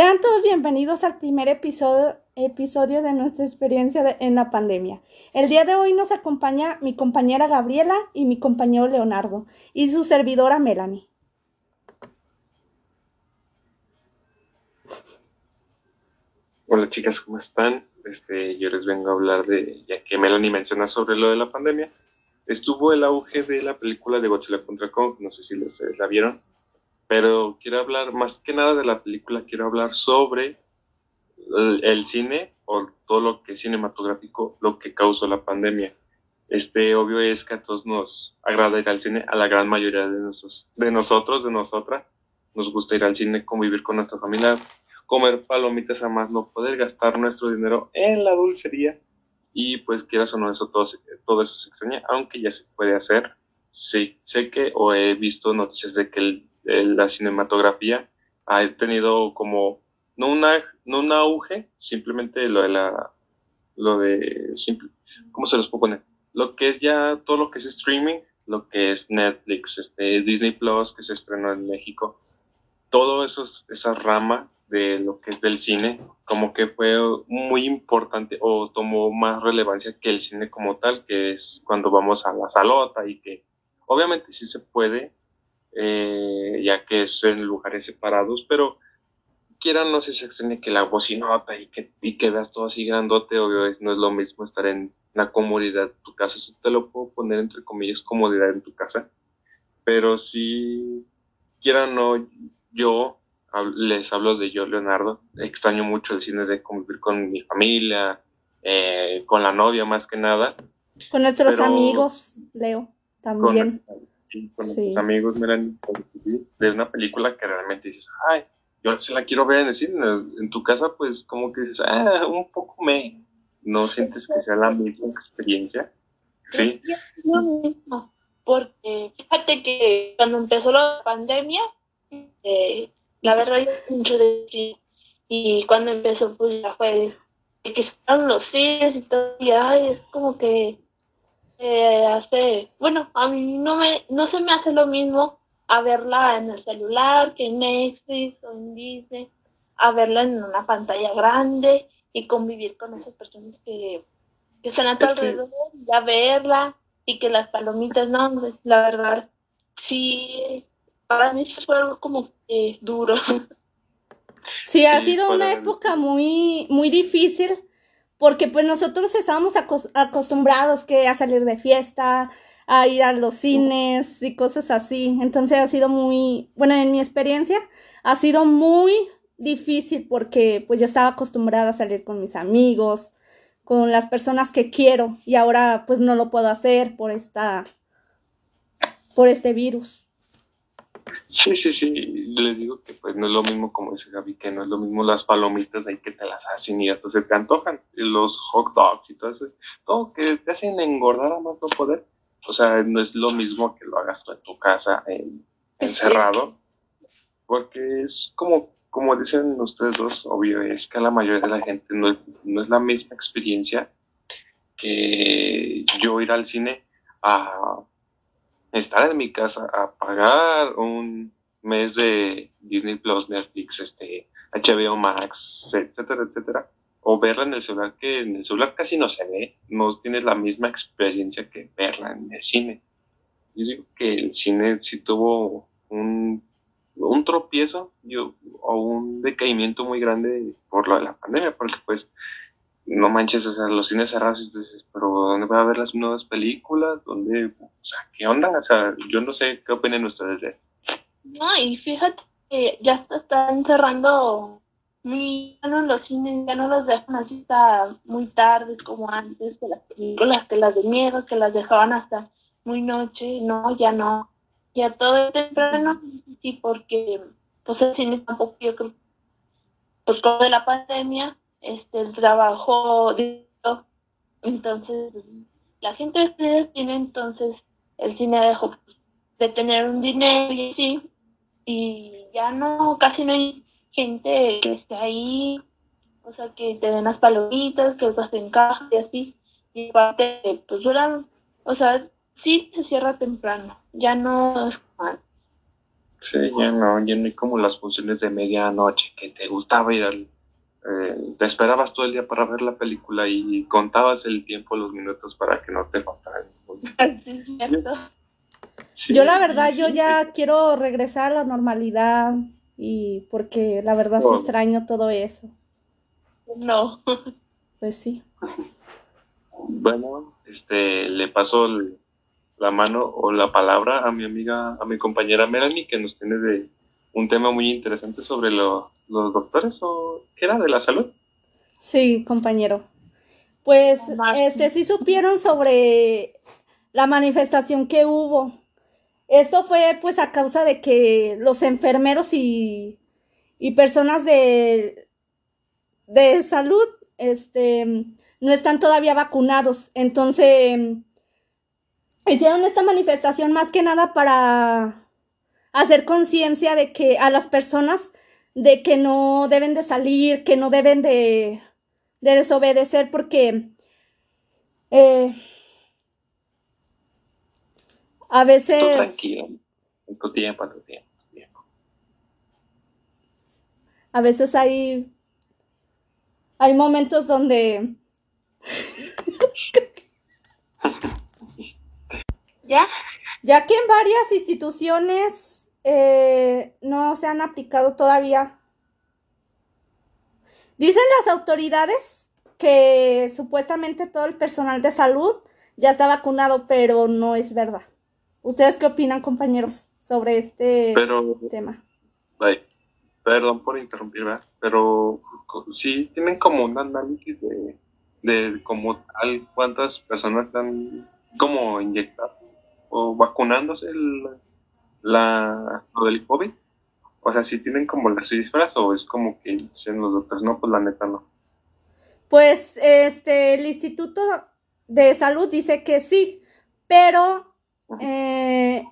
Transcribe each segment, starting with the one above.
Sean todos bienvenidos al primer episodio, episodio de nuestra experiencia en la pandemia. El día de hoy nos acompaña mi compañera Gabriela y mi compañero Leonardo y su servidora Melanie. Hola chicas, ¿cómo están? Este, yo les vengo a hablar de, ya que Melanie menciona sobre lo de la pandemia, estuvo el auge de la película de Godzilla contra Kong, no sé si les, la vieron, pero quiero hablar más que nada de la película, quiero hablar sobre el, cine o todo lo que es cinematográfico, lo que causó la pandemia. Este, obvio es que a todos nos agrada ir al cine, a la gran mayoría de, nosotros, de nosotros, de nosotras, nos gusta ir al cine, convivir con nuestra familia, comer palomitas a más no poder, gastar nuestro dinero en la dulcería y pues quieras o no, eso todo, todo eso se extraña, aunque ya se puede hacer. Sí, sé que o he visto noticias de que el la cinematografía ha tenido como no una no un auge simplemente lo de la lo de simple, cómo se los puedo poner lo que es ya todo lo que es streaming lo que es Netflix este Disney Plus que se estrenó en México todo eso esa rama de lo que es del cine como que fue muy importante o tomó más relevancia que el cine como tal que es cuando vamos a la salota y que obviamente sí se puede eh, ya que es en lugares separados, pero quieran no sé si se que la bocinota y que, y quedas todo así grandote, obvio no es lo mismo estar en la comodidad de tu casa, si te lo puedo poner entre comillas comodidad en tu casa, pero si quieran no, yo les hablo de yo, Leonardo, extraño mucho el cine de convivir con mi familia, eh, con la novia más que nada. Con nuestros amigos, Leo, también. con sí. amigos miran de una película que realmente dices, ay, yo se la quiero ver en el cine, en tu casa pues como que dices, ah, un poco me, no sientes que sea la misma experiencia, ¿sí? Es mismo, porque fíjate que cuando empezó la pandemia, eh, la verdad es mucho de y cuando empezó pues ya fue que estaban los cines y todo, y ay, es como que eh, hace, bueno, a mí no me, no se me hace lo mismo a verla en el celular que en Netflix o en Disney, a verla en una pantalla grande y convivir con esas personas que, están a tu alrededor, y a verla y que las palomitas, no, pues, la verdad, sí, para mí fue algo como duro. Sí, ha sido una época muy, muy difícil porque pues nosotros estábamos acostumbrados que a salir de fiesta, a ir a los cines y cosas así. Entonces ha sido muy, bueno, en mi experiencia ha sido muy difícil porque pues yo estaba acostumbrada a salir con mis amigos, con las personas que quiero y ahora pues no lo puedo hacer por esta por este virus. Sí, sí, sí, les digo que pues no es lo mismo como dice Gaby, que no es lo mismo las palomitas ahí que te las hacen y ya se te antojan, los hot dogs y todo eso, todo que te hacen engordar a más no poder, o sea, no es lo mismo que lo hagas tú en tu casa encerrado, porque es como, como dicen ustedes dos, obvio, es que la mayoría de la gente no es, no es la misma experiencia que yo ir al cine a estar en mi casa a pagar un mes de Disney Plus, Netflix, este, HBO Max, etcétera, etcétera, o verla en el celular, que en el celular casi no se ve, no tienes la misma experiencia que verla en el cine. Yo digo que el cine sí tuvo un, un tropiezo yo, o un decaimiento muy grande por lo de la pandemia, porque pues no manches, o sea, los cines cerrados, entonces, pero ¿dónde va a ver las nuevas películas? ¿Dónde, o sea, qué onda? O sea, yo no sé qué opinan ustedes de No, y fíjate que ya están cerrando muy, ya no los cines, ya no los dejan así hasta muy tarde como antes, que las películas, que las de miedo, que las dejaban hasta muy noche, no, ya no, ya todo es temprano, sí, porque pues el cine tampoco, yo creo, pues con de la pandemia, este el trabajo entonces la gente de tiene entonces el cine dejó de tener un dinero y así y ya no casi no hay gente que esté ahí o sea que te den las palomitas que los en caja y así y aparte pues duran o sea sí se cierra temprano ya no es Sí, ya no, ya no hay como las funciones de medianoche que te gustaba ir al... Eh, te esperabas todo el día para ver la película y contabas el tiempo, los minutos para que no te faltaran. yo la verdad, yo ya quiero regresar a la normalidad y porque la verdad sí oh. extraño todo eso. No. Pues sí. Bueno, este, le paso la mano o la palabra a mi amiga, a mi compañera Melanie, que nos tiene de un tema muy interesante sobre los doctores o qué era de la salud. Sí, compañero. Pues, este, sí supieron sobre la manifestación que hubo. Esto fue pues a causa de que los enfermeros y, y personas de, de salud, este, no están todavía vacunados. Entonces, hicieron esta manifestación más que nada para hacer conciencia de que a las personas de que no deben de salir, que no deben de, desobedecer porque eh, a veces... tranquilo, tu tiempo, tu tiempo. A veces hay, hay momentos donde ¿Ya? Ya que en varias instituciones eh, no se han aplicado todavía. Dicen las autoridades que supuestamente todo el personal de salud ya está vacunado, pero no es verdad. ¿Ustedes qué opinan, compañeros, sobre este tema? perdón por interrumpir, pero sí tienen como un análisis de de como tal cuántas personas están como inyectadas o vacunándose el, la, lo del COVID. O sea, si tienen como las cifras o es como que dicen los doctores, no, pues la neta no. Pues este, el Instituto de Salud dice que sí, pero eh,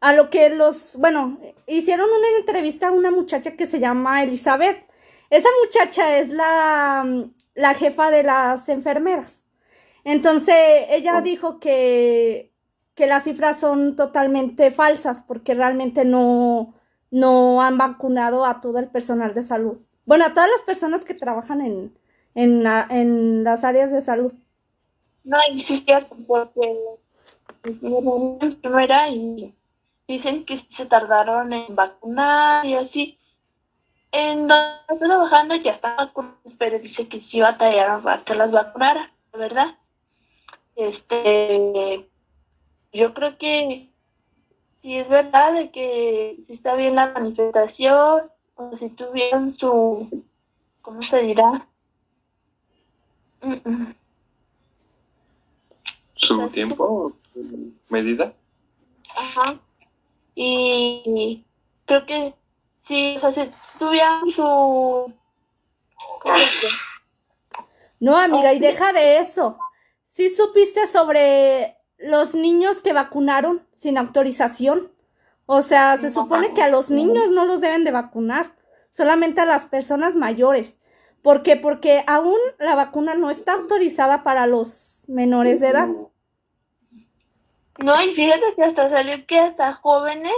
a lo que los, bueno, hicieron una entrevista a una muchacha que se llama Elizabeth. Esa muchacha es la la jefa de las enfermeras. Entonces, ella dijo que, que las cifras son totalmente falsas porque realmente no, no han vacunado a todo el personal de salud. Bueno, a todas las personas que trabajan en, en, en las áreas de salud. No, y sí es cierto, porque enfermera y dicen que se tardaron en vacunar y así en donde estoy trabajando ya está vacunado, pero dice que sí batallaron para que las vacunara, ¿verdad? Este, yo creo que si es verdad de que si está bien la manifestación, o si tuvieron su, ¿cómo se dirá? ¿Su tiempo? ¿Medida? Ajá. Y creo que Sí, o sea, si tuvieran su... No, amiga, y deja de eso. ¿Sí supiste sobre los niños que vacunaron sin autorización? O sea, se supone que a los niños no los deben de vacunar, solamente a las personas mayores. ¿Por qué? Porque aún la vacuna no está autorizada para los menores de edad. No, y fíjate que hasta salió que hasta jóvenes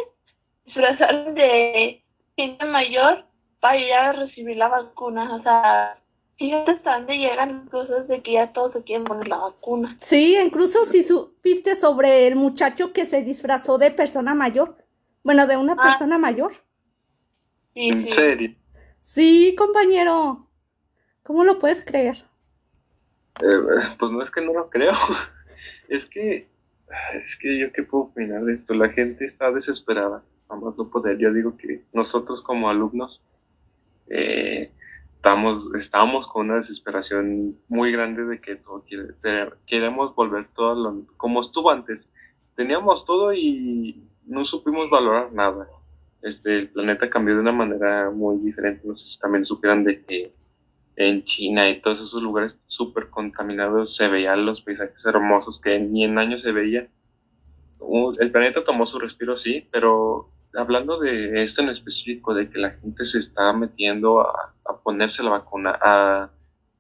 disfrazaron de gente mayor para ir a recibir la vacuna. O sea, fíjate hasta dónde llegan cosas de que ya todos se quieren poner la vacuna. Sí, incluso si supiste sobre el muchacho que se disfrazó de persona mayor. Bueno, de una ah. persona mayor. Sí, ¿En serio? Sí, compañero. ¿Cómo lo puedes creer? Eh, pues no es que no lo creo. es que, es que yo qué puedo opinar de esto. La gente está desesperada vamos no poder. Yo digo que nosotros como alumnos eh, estamos, estamos con una desesperación muy grande de que todo queremos volver todo lo, como estuvo antes. Teníamos todo y no supimos valorar nada. Este, el planeta cambió de una manera muy diferente. No sé si también supieran de que en China y todos esos lugares súper contaminados se veían los paisajes hermosos que ni en años se veían. El planeta tomó su respiro, sí, pero hablando de esto en específico, de que la gente se está metiendo a, ponerse la vacuna, a,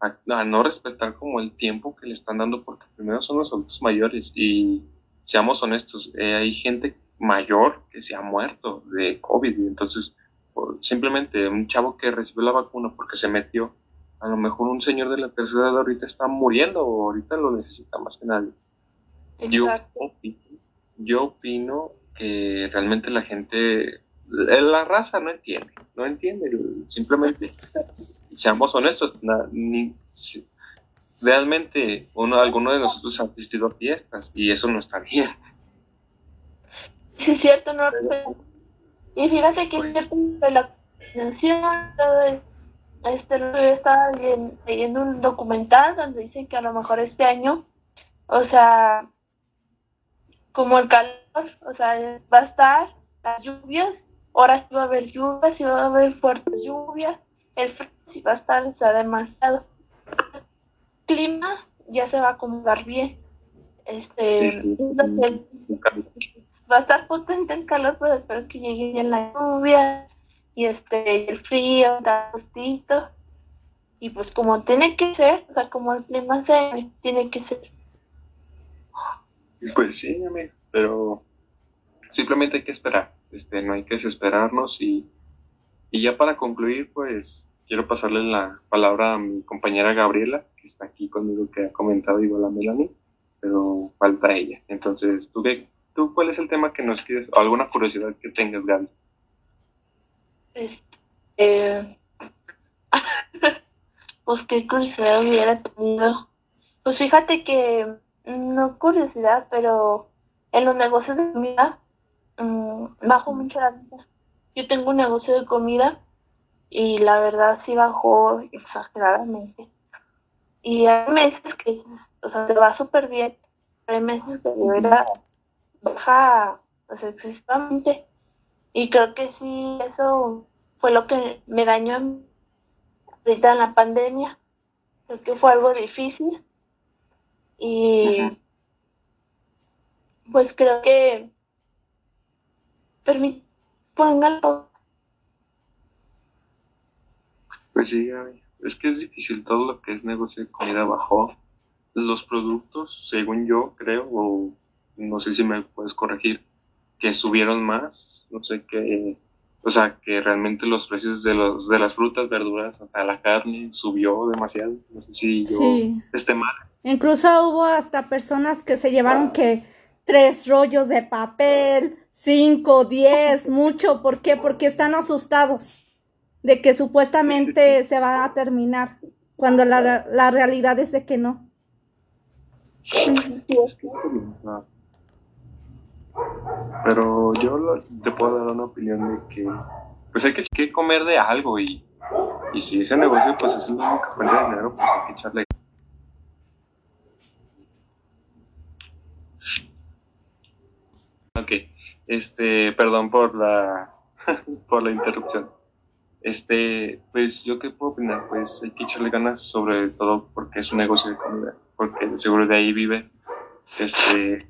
a, no respetar como el tiempo que le están dando, porque primero son los adultos mayores y seamos honestos, eh, hay gente mayor que se ha muerto de COVID. Y entonces, simplemente un chavo que recibió la vacuna porque se metió, a lo mejor un señor de la tercera edad ahorita está muriendo o ahorita lo necesita más que nadie. Yo opino, yo opino que realmente la gente, la raza no entiende, no entiende, simplemente, seamos honestos, ni, realmente uno, alguno de nosotros ha asistido a fiestas y eso no está bien. Sí, es cierto, no. Y fíjate que es cierto la este estaba leyendo un documental donde dice que a lo mejor este año, o sea, como el calor, o sea, va a estar las lluvias, ahora sí va a haber lluvias, y va a haber fuertes lluvias, el frío sí va a estar, demasiado. El clima ya se va a acomodar bien. Este, va a estar potente el calor, pero espero que llegue ya la lluvia y este el frío, está justito. Y pues como tiene que ser, o sea, como el clima se tiene que ser. Pues sí, amigo, pero simplemente hay que esperar, este, no hay que desesperarnos y, y ya para concluir, pues quiero pasarle la palabra a mi compañera Gabriela, que está aquí conmigo, que ha comentado igual a Melanie, pero falta ella. Entonces, ¿tú qué, ¿Tú cuál es el tema que nos quieres, o alguna curiosidad que tengas, Gaby? Este, pues qué curiosidad hubiera tenido. Pues fíjate que, no curiosidad, pero en los negocios de comida bajo mucho la vida. Yo tengo un negocio de comida y la verdad sí bajó exageradamente. Y hay meses que, o sea, te va súper bien, hay meses que de verdad baja pues, excesivamente. Y creo que sí, eso fue lo que me dañó ahorita en la pandemia. Creo que fue algo difícil. Y pues creo que permite póngalo. Pues sí, es que es difícil todo lo que es negocio de comida bajó. Los productos, según yo creo, o no sé si me puedes corregir, que subieron más, no sé qué, o sea, que realmente los precios de los de las frutas, verduras, hasta la carne subió demasiado, no sé si yo esté mal. Incluso hubo hasta personas que se llevaron que tres rollos de papel, cinco, diez, mucho, ¿por qué? Porque están asustados de que supuestamente se va a terminar, cuando la, la realidad es de que no. Pero yo te puedo dar una opinión de que pues hay que, comer de algo y, y si ese negocio pues es el único que de dinero, pues hay que echarle. Este, perdón por la, por la interrupción. Este, pues yo qué puedo opinar, pues hay que echarle ganas sobre todo porque es un negocio de comida, porque seguro de ahí vive este,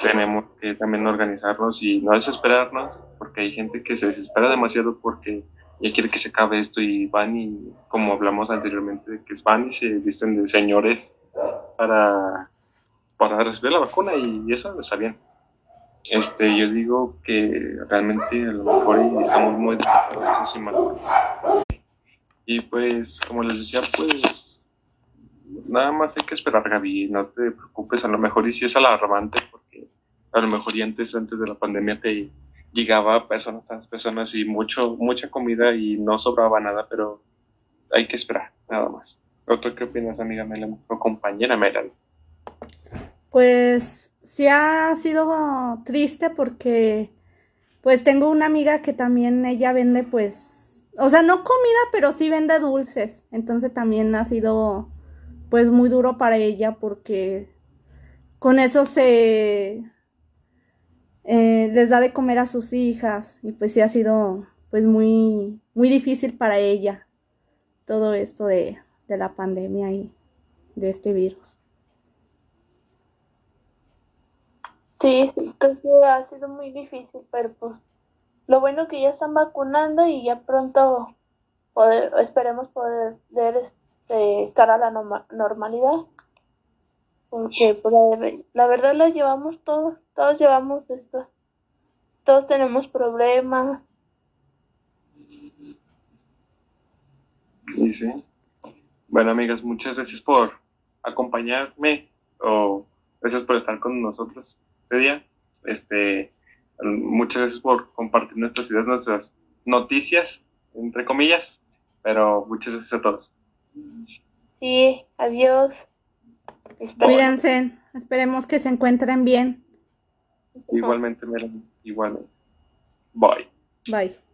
tenemos que también organizarnos y no desesperarnos, porque hay gente que se desespera demasiado porque ya quiere que se acabe esto y van y, como hablamos anteriormente, que van y se visten de señores para, para recibir la vacuna y eso está bien. Este, yo digo que realmente a lo mejor estamos muy desesperados y pues, como les decía, pues nada más hay que esperar, Gaby, no te preocupes, a lo mejor y si es alarmante, porque a lo mejor y antes, antes de la pandemia te llegaba personas, personas y mucho, mucha comida y no sobraba nada, pero hay que esperar, nada más. ¿Otro qué opinas, amiga Melanie o compañera Melanie? Pues sí ha sido triste porque pues tengo una amiga que también ella vende pues, o sea, no comida, pero sí vende dulces, entonces también ha sido pues muy duro para ella porque con eso se eh, les da de comer a sus hijas y pues sí ha sido pues muy muy difícil para ella todo esto de, de la pandemia y de este virus. Sí, entonces ha sido muy difícil, pero pues lo bueno que ya están vacunando y ya pronto poder, esperemos poder ver estar a la normalidad. Porque pues, la, verdad la llevamos todos, todos llevamos esto, todos tenemos problemas. Sí. Bueno, amigas, muchas gracias por acompañarme o gracias por estar con nosotros este día. Este, muchas gracias por compartir nuestras ideas, nuestras noticias, entre comillas, pero muchas gracias a todos. Sí, adiós. Cuídense, esperemos que se encuentren bien. Igualmente, Melanie, igualmente. Bye. Bye.